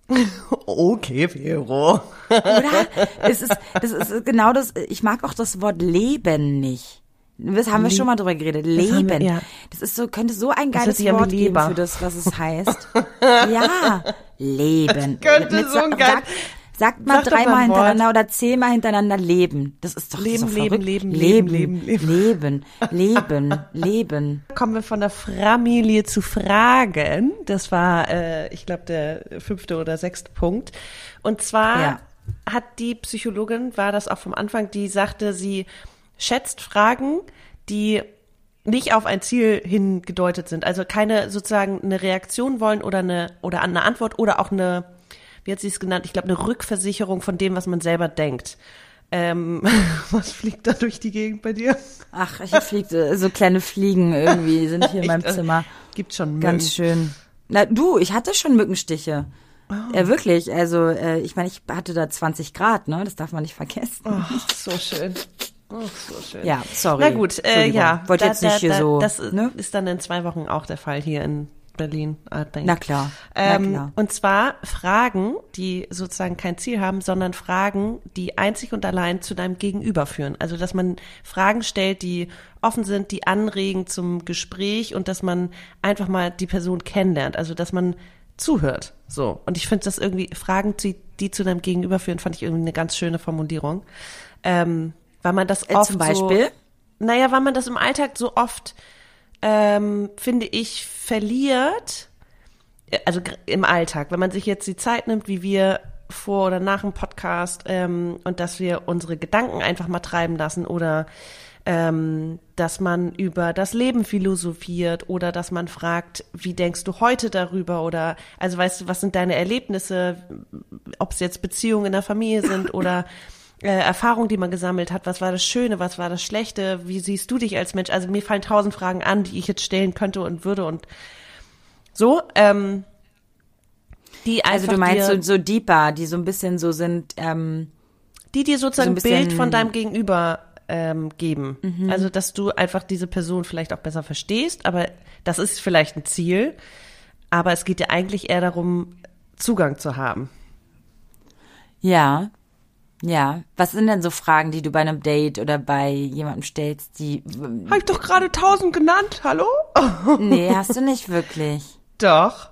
B: Okay, Vero.
A: Oder? Es ist, das ist genau das, ich mag auch das Wort Leben nicht. Das haben wir schon mal drüber geredet. Leben. Wir, ja. Das ist so, könnte so ein geiles Wort geben für das, was es heißt. ja. Leben.
B: Das könnte Mit, so ein geil,
A: Sagt mal Sag dreimal hintereinander oder zehnmal hintereinander leben. Das ist doch
B: leben,
A: so
B: leben, leben, leben, leben,
A: leben, leben, leben, leben.
B: Kommen wir von der Familie zu Fragen. Das war, äh, ich glaube, der fünfte oder sechste Punkt. Und zwar ja. hat die Psychologin, war das auch vom Anfang, die sagte, sie schätzt Fragen, die nicht auf ein Ziel hingedeutet sind. Also keine sozusagen eine Reaktion wollen oder eine oder eine Antwort oder auch eine wie hat sie es genannt? Ich glaube, eine Rückversicherung von dem, was man selber denkt. Ähm, was fliegt da durch die Gegend bei dir?
A: Ach, hier fliegt äh, so kleine Fliegen irgendwie sind hier in meinem Zimmer.
B: Gibt schon Mücken.
A: Ganz schön. Na du, ich hatte schon Mückenstiche. Oh. Ja, wirklich. Also, äh, ich meine, ich hatte da 20 Grad, ne? Das darf man nicht vergessen.
B: Oh, so schön. Oh, so schön.
A: Ja, sorry.
B: Na gut, äh, ja.
A: Wollte jetzt nicht hier
B: da,
A: so.
B: Das ne? ist dann in zwei Wochen auch der Fall hier in Berlin, I think.
A: Na klar.
B: Ähm,
A: Na klar.
B: Und zwar Fragen, die sozusagen kein Ziel haben, sondern Fragen, die einzig und allein zu deinem Gegenüber führen. Also, dass man Fragen stellt, die offen sind, die anregen zum Gespräch und dass man einfach mal die Person kennenlernt. Also, dass man zuhört. So. Und ich finde das irgendwie, Fragen, die, die zu deinem Gegenüber führen, fand ich irgendwie eine ganz schöne Formulierung. Ähm, weil man das äh, oft
A: Zum Beispiel?
B: So, naja, weil man das im Alltag so oft ähm, finde ich, verliert, äh, also im Alltag, wenn man sich jetzt die Zeit nimmt, wie wir vor oder nach dem Podcast ähm, und dass wir unsere Gedanken einfach mal treiben lassen oder ähm, dass man über das Leben philosophiert oder dass man fragt, wie denkst du heute darüber oder also weißt du, was sind deine Erlebnisse, ob es jetzt Beziehungen in der Familie sind oder äh, Erfahrung, die man gesammelt hat. Was war das Schöne, was war das Schlechte? Wie siehst du dich als Mensch? Also mir fallen tausend Fragen an, die ich jetzt stellen könnte und würde und so. Ähm,
A: die also du meinst dir, so, so deeper, die so ein bisschen so sind. Ähm,
B: die dir sozusagen so ein Bild von deinem Gegenüber ähm, geben. Mhm. Also dass du einfach diese Person vielleicht auch besser verstehst, aber das ist vielleicht ein Ziel. Aber es geht dir eigentlich eher darum, Zugang zu haben.
A: Ja, ja, was sind denn so Fragen, die du bei einem Date oder bei jemandem stellst, die.
B: Habe ich doch gerade tausend genannt, hallo?
A: nee, hast du nicht wirklich.
B: Doch.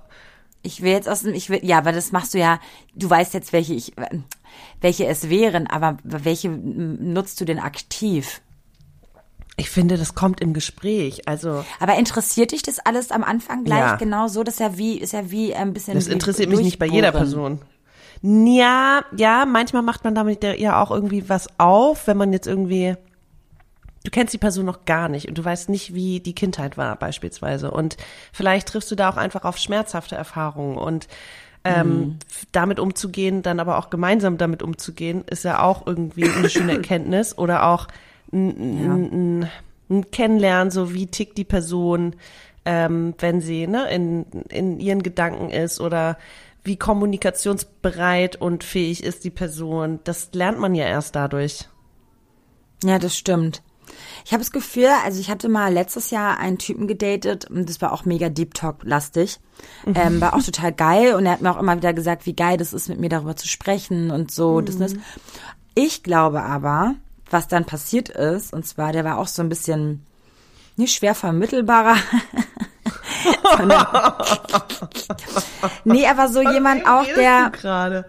A: Ich will jetzt aus dem, ich will, ja, aber das machst du ja, du weißt jetzt, welche ich, welche es wären, aber welche nutzt du denn aktiv?
B: Ich finde, das kommt im Gespräch. Also.
A: Aber interessiert dich das alles am Anfang gleich ja. genau so? Das ist ja wie, ist ja wie ein bisschen.
B: Das interessiert mich nicht bei jeder Person. Ja, ja, manchmal macht man damit ja auch irgendwie was auf, wenn man jetzt irgendwie du kennst die Person noch gar nicht und du weißt nicht, wie die Kindheit war beispielsweise. Und vielleicht triffst du da auch einfach auf schmerzhafte Erfahrungen und ähm, mhm. damit umzugehen, dann aber auch gemeinsam damit umzugehen, ist ja auch irgendwie eine schöne Erkenntnis oder auch ein, ja. ein Kennenlernen, so wie tickt die Person, ähm, wenn sie ne, in, in ihren Gedanken ist oder wie kommunikationsbereit und fähig ist die Person. Das lernt man ja erst dadurch.
A: Ja, das stimmt. Ich habe das Gefühl, also ich hatte mal letztes Jahr einen Typen gedatet und das war auch mega Deep Talk-lastig. Mhm. Ähm, war auch total geil und er hat mir auch immer wieder gesagt, wie geil das ist, mit mir darüber zu sprechen und so. Mhm. Das, das. Ich glaube aber, was dann passiert ist, und zwar, der war auch so ein bisschen nicht schwer vermittelbarer. nee, aber so jemand auch, der.
B: Gerade?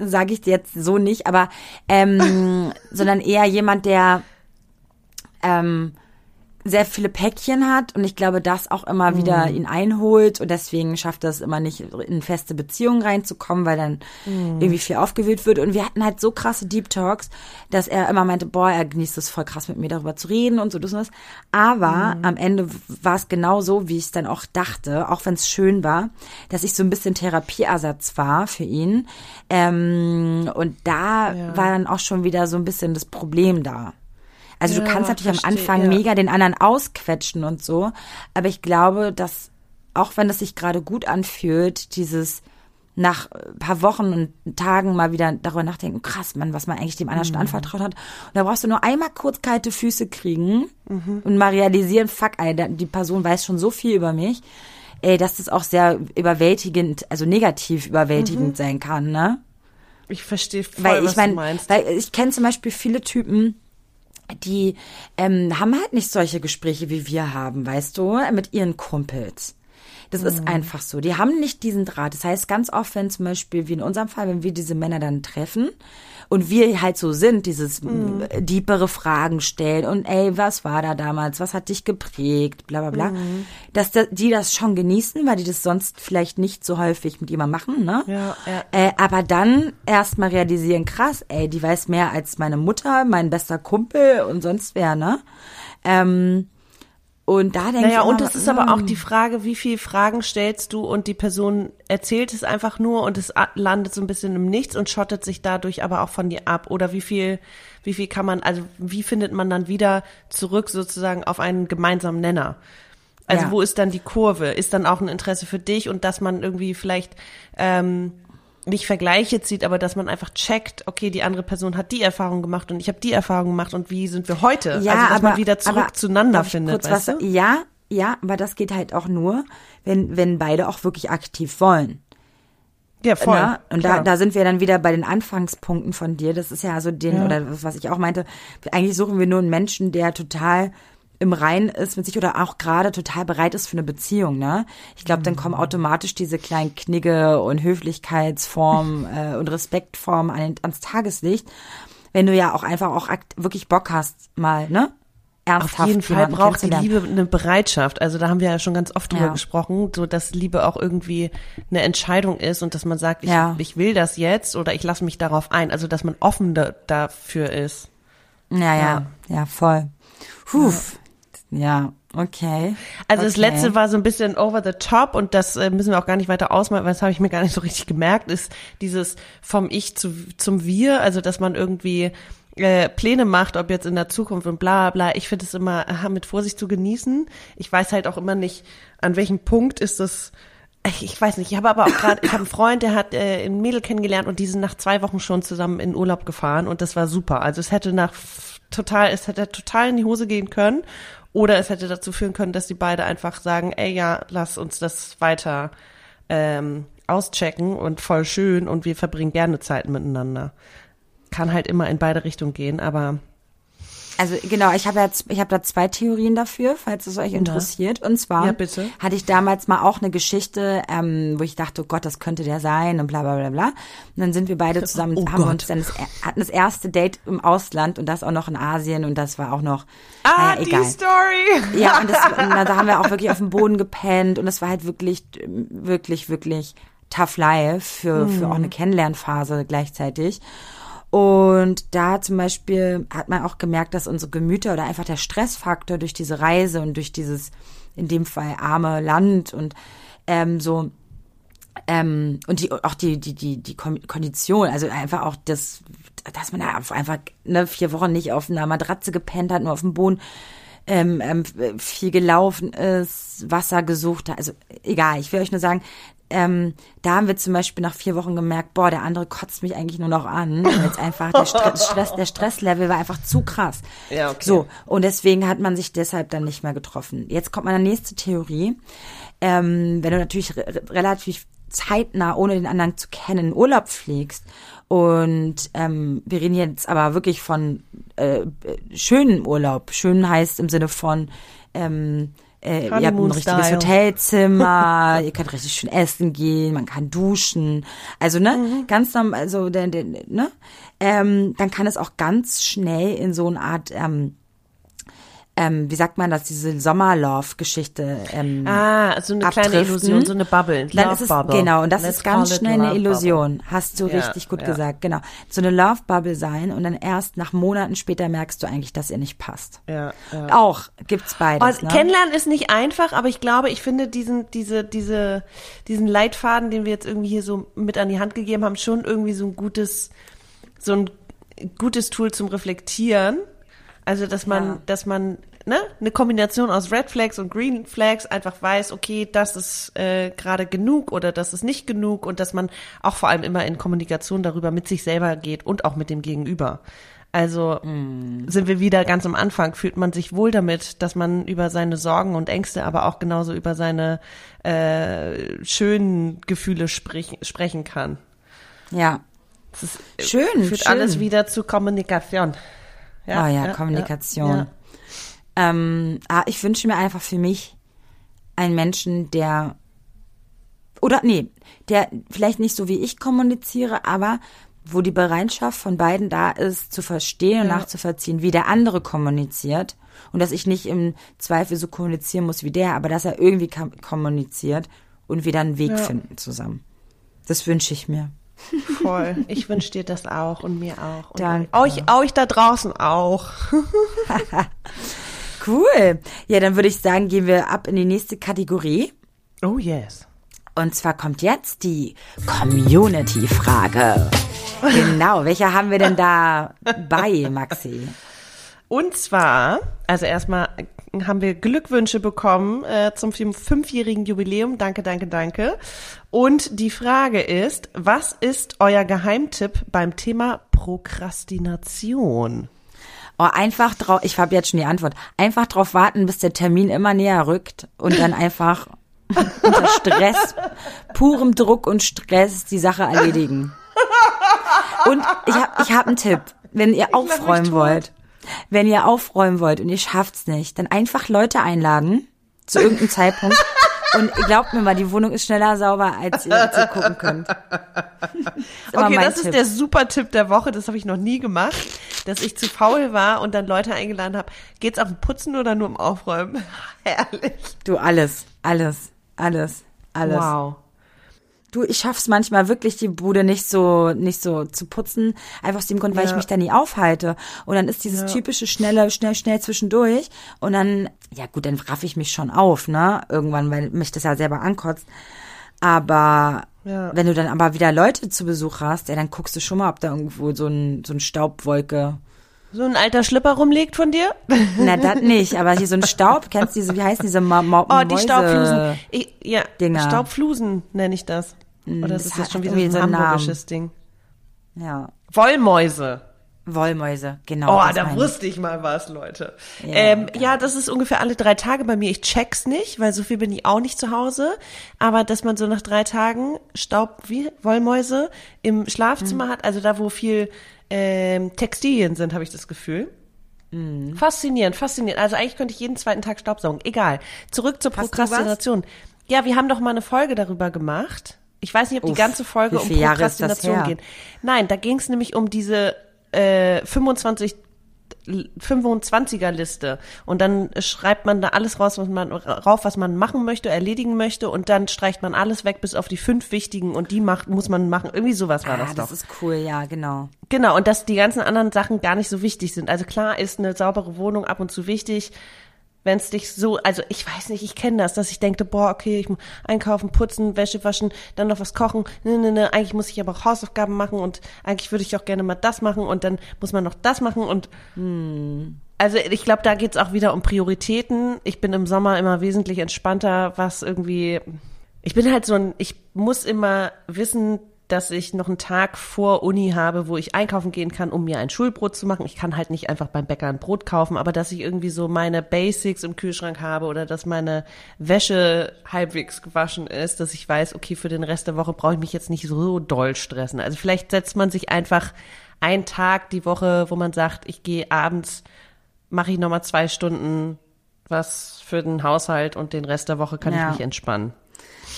A: sage ich jetzt so nicht, aber ähm, sondern eher jemand, der ähm, sehr viele Päckchen hat und ich glaube, das auch immer wieder mm. ihn einholt und deswegen schafft er es immer nicht in feste Beziehungen reinzukommen, weil dann mm. irgendwie viel aufgewühlt wird und wir hatten halt so krasse Deep Talks, dass er immer meinte, boah, er genießt es voll krass mit mir darüber zu reden und so das und das. Aber mm. am Ende war es genau so, wie ich es dann auch dachte, auch wenn es schön war, dass ich so ein bisschen Therapieersatz war für ihn ähm, und da ja. war dann auch schon wieder so ein bisschen das Problem da. Also ja, du kannst natürlich verstehe, am Anfang ja. mega den anderen ausquetschen und so, aber ich glaube, dass auch wenn es sich gerade gut anfühlt, dieses nach ein paar Wochen und Tagen mal wieder darüber nachdenken, krass, Mann, was man eigentlich dem anderen mhm. schon anvertraut hat. Und da brauchst du nur einmal kurz kalte Füße kriegen mhm. und mal realisieren, fuck, ey, die Person weiß schon so viel über mich, ey, dass das auch sehr überwältigend, also negativ überwältigend mhm. sein kann, ne?
B: Ich verstehe voll,
A: weil ich
B: was
A: mein,
B: du meinst.
A: Weil ich kenne zum Beispiel viele Typen, die ähm, haben halt nicht solche Gespräche wie wir haben, weißt du, mit ihren Kumpels. Das mhm. ist einfach so. Die haben nicht diesen Draht. Das heißt, ganz oft, wenn zum Beispiel, wie in unserem Fall, wenn wir diese Männer dann treffen und wir halt so sind, dieses mhm. diepere Fragen stellen und ey, was war da damals? Was hat dich geprägt? Bla bla bla. Mhm. Dass die das schon genießen, weil die das sonst vielleicht nicht so häufig mit jemandem machen, ne?
B: Ja, ja.
A: Äh, aber dann erst mal realisieren, krass, ey, die weiß mehr als meine Mutter, mein bester Kumpel und sonst wer, ne? Ähm, und da denke
B: naja,
A: ich.
B: Naja, und es ist aber auch die Frage, wie viele Fragen stellst du und die Person erzählt es einfach nur und es landet so ein bisschen im Nichts und schottet sich dadurch aber auch von dir ab. Oder wie viel, wie viel kann man, also wie findet man dann wieder zurück sozusagen auf einen gemeinsamen Nenner? Also ja. wo ist dann die Kurve? Ist dann auch ein Interesse für dich und dass man irgendwie vielleicht ähm, nicht Vergleiche zieht, aber dass man einfach checkt, okay, die andere Person hat die Erfahrung gemacht und ich habe die Erfahrung gemacht und wie sind wir heute?
A: Ja,
B: also dass
A: aber,
B: man wieder zurück
A: aber,
B: zueinander findet.
A: Kurz was, ja, ja, aber das geht halt auch nur, wenn, wenn beide auch wirklich aktiv wollen.
B: Ja, voll. Na?
A: Und da, da sind wir dann wieder bei den Anfangspunkten von dir. Das ist ja so den, ja. oder was ich auch meinte, eigentlich suchen wir nur einen Menschen, der total im Rein ist mit sich oder auch gerade total bereit ist für eine Beziehung, ne? Ich glaube, dann kommen automatisch diese kleinen Knigge und Höflichkeitsformen äh, und Respektformen an, ans Tageslicht, wenn du ja auch einfach auch wirklich Bock hast, mal, ne?
B: Ernsthaft Auf jeden Fall braucht die Liebe eine Bereitschaft. Also da haben wir ja schon ganz oft drüber ja. gesprochen, so dass Liebe auch irgendwie eine Entscheidung ist und dass man sagt, ich, ja. ich will das jetzt oder ich lasse mich darauf ein. Also dass man offen da, dafür ist.
A: Ja, ja, ja, voll. Puh, ja, okay.
B: Also
A: okay.
B: das letzte war so ein bisschen over the top und das äh, müssen wir auch gar nicht weiter ausmalen, weil das habe ich mir gar nicht so richtig gemerkt, ist dieses vom Ich zu, zum Wir, also dass man irgendwie äh, Pläne macht, ob jetzt in der Zukunft und bla bla. Ich finde es immer aha, mit Vorsicht zu genießen. Ich weiß halt auch immer nicht, an welchem Punkt ist das ich weiß nicht, ich habe aber auch gerade, ich habe einen Freund, der hat äh, ein Mädel kennengelernt und die sind nach zwei Wochen schon zusammen in Urlaub gefahren und das war super. Also es hätte nach total, es hätte total in die Hose gehen können oder es hätte dazu führen können, dass die beide einfach sagen, ey ja, lass uns das weiter ähm, auschecken und voll schön und wir verbringen gerne Zeit miteinander. Kann halt immer in beide Richtungen gehen, aber
A: also genau, ich habe jetzt, ich habe da zwei Theorien dafür, falls es euch interessiert. Und zwar
B: ja,
A: hatte ich damals mal auch eine Geschichte, ähm, wo ich dachte, oh Gott, das könnte der sein und bla bla bla bla. Und dann sind wir beide zusammen, oh haben Gott. uns dann das, hatten das erste Date im Ausland und das auch noch in Asien und das war auch noch
B: Ah,
A: naja, egal.
B: die Story.
A: Ja, und, das, und da haben wir auch wirklich auf dem Boden gepennt und es war halt wirklich, wirklich, wirklich tough life für, hm. für auch eine Kennenlernphase gleichzeitig. Und da zum Beispiel hat man auch gemerkt, dass unsere Gemüter oder einfach der Stressfaktor durch diese Reise und durch dieses, in dem Fall arme Land und ähm, so ähm, und die auch die die die die Kondition, also einfach auch das, dass man da einfach ne, vier Wochen nicht auf einer Matratze gepennt hat, nur auf dem Boden ähm, ähm, viel gelaufen ist, Wasser gesucht hat. Also egal, ich will euch nur sagen, ähm, da haben wir zum Beispiel nach vier Wochen gemerkt, boah, der andere kotzt mich eigentlich nur noch an. Jetzt einfach der Stress, Stress, der Stresslevel war einfach zu krass.
B: Ja, okay.
A: So, und deswegen hat man sich deshalb dann nicht mehr getroffen. Jetzt kommt meine nächste Theorie. Ähm, wenn du natürlich re relativ zeitnah, ohne den anderen zu kennen, in Urlaub fliegst und ähm, wir reden jetzt aber wirklich von äh, schönen Urlaub. Schön heißt im Sinne von ähm, äh, ihr habt ein richtiges Hotelzimmer, ihr könnt richtig schön essen gehen, man kann duschen. Also, ne, mhm. ganz normal, also, der, ne, ähm, dann kann es auch ganz schnell in so eine Art, ähm, ähm, wie sagt man das, diese Sommerlove-Geschichte. Ähm,
B: ah, so eine abdriften. kleine Illusion, so eine Bubble.
A: Dann ist es, Bubble. Genau, und das Let's ist ganz schnell eine Illusion. Bubble. Hast du ja, richtig gut ja. gesagt, genau. So eine Love-Bubble sein und dann erst nach Monaten später merkst du eigentlich, dass ihr nicht passt.
B: Ja,
A: ja. Auch gibt's beides.
B: ne? Kennenlernen ist nicht einfach, aber ich glaube, ich finde diesen, diese, diese, diesen Leitfaden, den wir jetzt irgendwie hier so mit an die Hand gegeben haben, schon irgendwie so ein gutes, so ein gutes Tool zum Reflektieren. Also, dass man, ja. dass man ne, eine Kombination aus Red Flags und Green Flags einfach weiß, okay, das ist äh, gerade genug oder das ist nicht genug und dass man auch vor allem immer in Kommunikation darüber mit sich selber geht und auch mit dem Gegenüber. Also mm. sind wir wieder ganz am Anfang, fühlt man sich wohl damit, dass man über seine Sorgen und Ängste, aber auch genauso über seine äh, schönen Gefühle sprich, sprechen kann.
A: Ja.
B: Das ist, schön. Führt schön. alles wieder zu Kommunikation.
A: Ja, oh ja, ja Kommunikation. Ja. Ähm, ah, ich wünsche mir einfach für mich einen Menschen, der oder nee, der vielleicht nicht so wie ich kommuniziere, aber wo die Bereitschaft von beiden da ist, zu verstehen und ja. nachzuvollziehen, wie der andere kommuniziert und dass ich nicht im Zweifel so kommunizieren muss wie der, aber dass er irgendwie kommuniziert und wir dann einen Weg ja. finden zusammen. Das wünsche ich mir.
B: Voll. Ich wünsche dir das auch und mir auch. Und
A: Danke.
B: Euch, euch da draußen auch.
A: Cool. Ja, dann würde ich sagen, gehen wir ab in die nächste Kategorie.
B: Oh yes.
A: Und zwar kommt jetzt die Community-Frage. genau, welche haben wir denn da bei, Maxi?
B: Und zwar, also erstmal haben wir Glückwünsche bekommen äh, zum fünfjährigen Jubiläum. Danke, danke, danke. Und die Frage ist, was ist euer Geheimtipp beim Thema Prokrastination?
A: Oh, einfach drauf, ich habe jetzt schon die Antwort. Einfach drauf warten, bis der Termin immer näher rückt und dann einfach unter Stress, purem Druck und Stress die Sache erledigen. Und ich habe ich hab einen Tipp, wenn ihr aufräumen wollt. Wenn ihr aufräumen wollt und ihr schafft's nicht, dann einfach Leute einladen zu irgendeinem Zeitpunkt und glaubt mir mal, die Wohnung ist schneller sauber, als ihr dazu gucken könnt.
B: okay, das Tipp. ist der super Tipp der Woche. Das habe ich noch nie gemacht, dass ich zu faul war und dann Leute eingeladen habe. Geht's auf dem Putzen oder nur im Aufräumen? Herrlich.
A: Du alles, alles, alles, alles.
B: Wow.
A: Du, ich schaff's manchmal wirklich, die Bude nicht so, nicht so zu putzen. Einfach aus dem Grund, weil ja. ich mich da nie aufhalte. Und dann ist dieses ja. typische schnelle, schnell, schnell zwischendurch. Und dann, ja gut, dann raff ich mich schon auf, ne? Irgendwann, weil mich das ja selber ankotzt. Aber ja. wenn du dann aber wieder Leute zu Besuch hast, ja, dann guckst du schon mal, ob da irgendwo so ein, so ein Staubwolke
B: so ein alter Schlipper rumliegt von dir?
A: Na, das nicht, aber hier so ein Staub, kennst du diese, wie heißen diese Ma Ma
B: Oh, die Mäuse Staubflusen. Ich, ja, Dinger. Staubflusen nenne ich das. Hm, Oder das ist das schon wieder so ein hamburgisches Ding?
A: Ja.
B: Wollmäuse.
A: Wollmäuse, genau.
B: Oh, da wusste ich mal was, Leute. Ja, ähm, ja, das ist ungefähr alle drei Tage bei mir. Ich check's nicht, weil so viel bin ich auch nicht zu Hause. Aber dass man so nach drei Tagen Staub wie Wollmäuse im Schlafzimmer mhm. hat, also da, wo viel ähm, Textilien sind, habe ich das Gefühl. Mhm. Faszinierend, faszinierend. Also eigentlich könnte ich jeden zweiten Tag Staubsaugen. Egal. Zurück zur Hast Prokrastination. Ja, wir haben doch mal eine Folge darüber gemacht. Ich weiß nicht, ob Uff, die ganze Folge um Prokrastination geht. Nein, da ging es nämlich um diese äh, 25 25er Liste und dann schreibt man da alles raus, was man rauf, was man machen möchte, erledigen möchte und dann streicht man alles weg bis auf die fünf wichtigen und die macht muss man machen. Irgendwie sowas war ah, das doch.
A: Das ist cool, ja, genau.
B: Genau und dass die ganzen anderen Sachen gar nicht so wichtig sind. Also klar ist eine saubere Wohnung ab und zu wichtig, wenn es dich so, also ich weiß nicht, ich kenne das, dass ich denke, boah, okay, ich muss einkaufen, putzen, Wäsche waschen, dann noch was kochen. Ne, ne, ne, eigentlich muss ich aber auch Hausaufgaben machen und eigentlich würde ich auch gerne mal das machen und dann muss man noch das machen und hm. also ich glaube, da geht's auch wieder um Prioritäten. Ich bin im Sommer immer wesentlich entspannter, was irgendwie ich bin halt so ein, ich muss immer wissen, dass ich noch einen Tag vor Uni habe, wo ich einkaufen gehen kann, um mir ein Schulbrot zu machen. Ich kann halt nicht einfach beim Bäcker ein Brot kaufen, aber dass ich irgendwie so meine Basics im Kühlschrank habe oder dass meine Wäsche halbwegs gewaschen ist, dass ich weiß, okay, für den Rest der Woche brauche ich mich jetzt nicht so doll stressen. Also vielleicht setzt man sich einfach einen Tag die Woche, wo man sagt, ich gehe abends, mache ich nochmal zwei Stunden was für den Haushalt und den Rest der Woche kann ja. ich mich entspannen.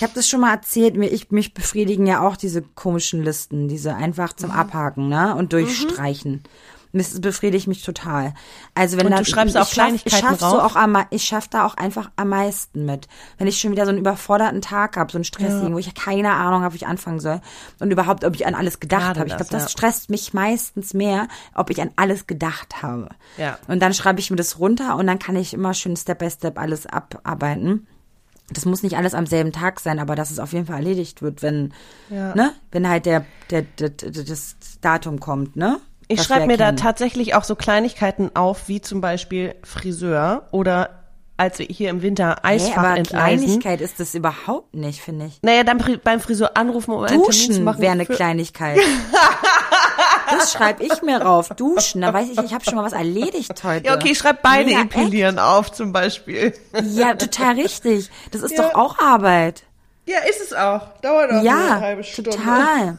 A: Ich habe das schon mal erzählt, mir ich mich befriedigen ja auch diese komischen Listen, diese einfach zum mhm. Abhaken, ne, und durchstreichen. Mhm. Das befriedigt mich total. Also wenn
B: und
A: da,
B: du schreibst auch Kleinigkeiten
A: ich schaff, ich so auch am, ich schaff da auch einfach am meisten mit. Wenn ich schon wieder so einen überforderten Tag habe, so einen stressigen, ja. wo ich keine Ahnung habe, wie ich anfangen soll und überhaupt, ob ich an alles gedacht habe. Ich glaube, das ja. stresst mich meistens mehr, ob ich an alles gedacht habe. Ja. Und dann schreibe ich mir das runter und dann kann ich immer schön Step by Step alles abarbeiten das muss nicht alles am selben Tag sein, aber dass es auf jeden Fall erledigt wird, wenn, ja. ne, wenn halt der, der, der, das Datum kommt, ne?
B: Ich schreibe mir da tatsächlich auch so Kleinigkeiten auf, wie zum Beispiel Friseur oder als wir hier im Winter Eisfach hey, aber enteisen.
A: Kleinigkeit ist das überhaupt nicht, finde ich.
B: Naja, dann beim Friseur anrufen, um einen Termin zu machen.
A: wäre eine Kleinigkeit. das schreibe ich mir rauf. Duschen, da weiß ich, ich habe schon mal was erledigt heute.
B: Ja, okay, ich schreibe Beine Mega epilieren echt? auf zum Beispiel.
A: Ja, total richtig. Das ist ja. doch auch Arbeit.
B: Ja, ist es auch. Dauert auch ja, eine halbe Stunde.
A: Total.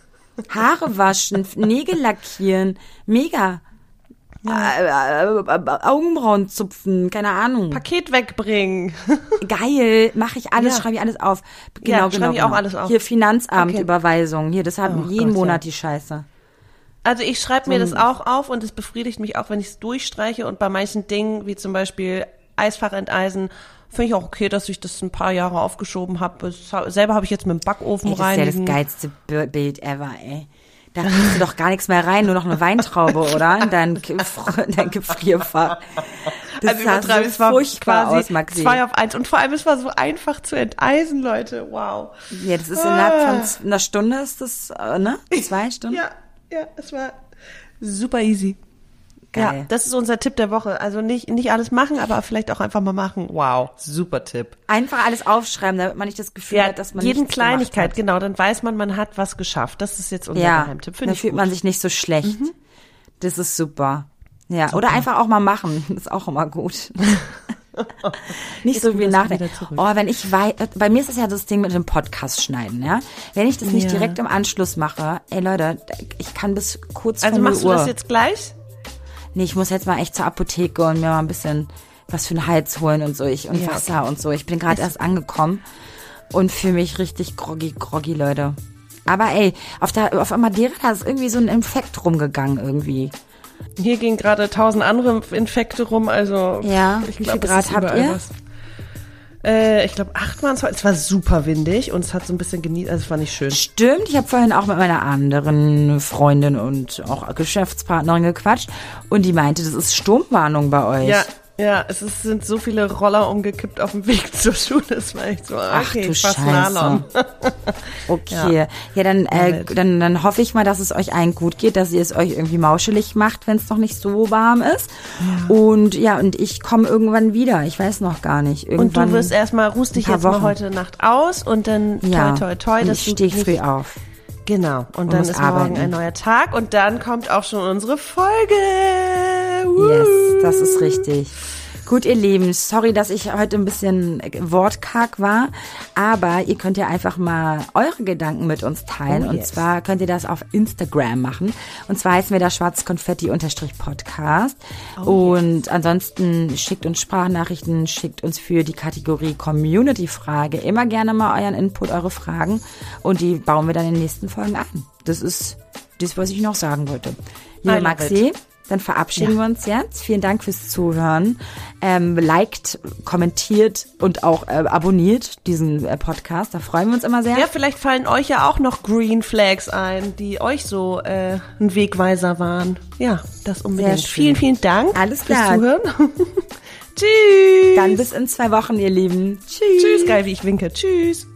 A: Haare waschen, Nägel lackieren, mega. Ja. Äh, äh, äh, Augenbrauen zupfen, keine Ahnung.
B: Paket wegbringen.
A: Geil, mache ich alles, ja. schreibe ich alles auf. Genau, ja, genau. Ich genau. auch alles auf. Hier Finanzamtüberweisung, okay. hier, das haben oh, jeden Gott, Monat ja. die Scheiße.
B: Also ich schreibe mir das auch auf und es befriedigt mich auch, wenn ich es durchstreiche und bei manchen Dingen, wie zum Beispiel Eisfach enteisen, finde ich auch okay, dass ich das ein paar Jahre aufgeschoben habe. Selber habe ich jetzt mit dem Backofen rein.
A: Das ist ja das geilste Bild ever, ey. Da kriegst du doch gar nichts mehr rein, nur noch eine Weintraube, oder? In dein, dein Gefrierfach.
B: Das also sah so es war furchtbar quasi aus, Maxi. Zwei auf eins. Und vor allem, es war so einfach zu enteisen, Leute. Wow.
A: Ja, das ist innerhalb von ah. einer Stunde ist das, äh, ne? Zwei Stunden?
B: Ja, ja, es war super easy. Geil. Ja, das ist unser Tipp der Woche. Also nicht, nicht alles machen, aber vielleicht auch einfach mal machen. Wow, super Tipp.
A: Einfach alles aufschreiben, damit man nicht das Gefühl ja, hat, dass man
B: jeden Kleinigkeit, genau, dann weiß man, man hat was geschafft. Das ist jetzt unser
A: ja,
B: Geheimtipp.
A: Finde dann fühlt gut. man sich nicht so schlecht. Mhm. Das ist super. Ja, super. oder einfach auch mal machen. Das ist auch immer gut. nicht so wie nachdenken. Oh, wenn ich weiß, bei mir ist das ja das Ding mit dem Podcast schneiden, ja. Wenn ich das nicht ja. direkt im Anschluss mache, ey Leute, ich kann bis kurz
B: also vor machst Uhr. du das jetzt gleich?
A: nee, ich muss jetzt mal echt zur Apotheke und mir mal ein bisschen was für einen Hals holen und so ich und ja, Wasser okay. und so. Ich bin gerade erst angekommen und fühle mich richtig groggy, groggy, Leute. Aber ey, auf der auf Madeira da ist irgendwie so ein Infekt rumgegangen irgendwie.
B: Hier gehen gerade tausend andere Infekte rum, also
A: ja. Ich glaub, wie viel Grad habt ihr? Was.
B: Äh, ich glaube, acht waren es. Es war super windig und es hat so ein bisschen genießt, also es war nicht schön.
A: Stimmt, ich habe vorhin auch mit meiner anderen Freundin und auch Geschäftspartnerin gequatscht und die meinte, das ist Sturmwarnung bei euch.
B: Ja, ja, es ist, sind so viele Roller umgekippt auf dem Weg zur Schule. Das war echt so, okay, Ach du Scheiße.
A: okay, ja, ja dann, äh, dann, dann hoffe ich mal, dass es euch allen gut geht, dass ihr es euch irgendwie mauschelig macht, wenn es noch nicht so warm ist. Ja. Und ja, und ich komme irgendwann wieder. Ich weiß noch gar nicht. Irgendwann
B: und du wirst erstmal, ruhst dich jetzt Wochen. mal heute Nacht aus und dann ja. toi toi toi. Und
A: ich stehe früh auf.
B: Genau. Und, und dann ist arbeiten. morgen ein neuer Tag und dann kommt auch schon unsere Folge.
A: Yes, das ist richtig. Gut, ihr Lieben, sorry, dass ich heute ein bisschen wortkarg war, aber ihr könnt ja einfach mal eure Gedanken mit uns teilen. Oh, yes. Und zwar könnt ihr das auf Instagram machen. Und zwar heißen wir da schwarzkonfetti-podcast. Oh, und yes. ansonsten schickt uns Sprachnachrichten, schickt uns für die Kategorie Community-Frage immer gerne mal euren Input, eure Fragen. Und die bauen wir dann in den nächsten Folgen ein. Das ist das, was ich noch sagen wollte. Liebe Maxi, it. Dann verabschieden ja. wir uns jetzt. Vielen Dank fürs Zuhören. Ähm, liked, kommentiert und auch äh, abonniert diesen äh, Podcast. Da freuen wir uns immer sehr.
B: Ja, vielleicht fallen euch ja auch noch Green Flags ein, die euch so äh, ein Wegweiser waren. Ja, das unbedingt. Vielen, vielen Dank
A: Alles klar.
B: fürs Zuhören.
A: Tschüss. Dann bis in zwei Wochen, ihr Lieben.
B: Tschüss. Tschüss, geil, wie ich winke. Tschüss.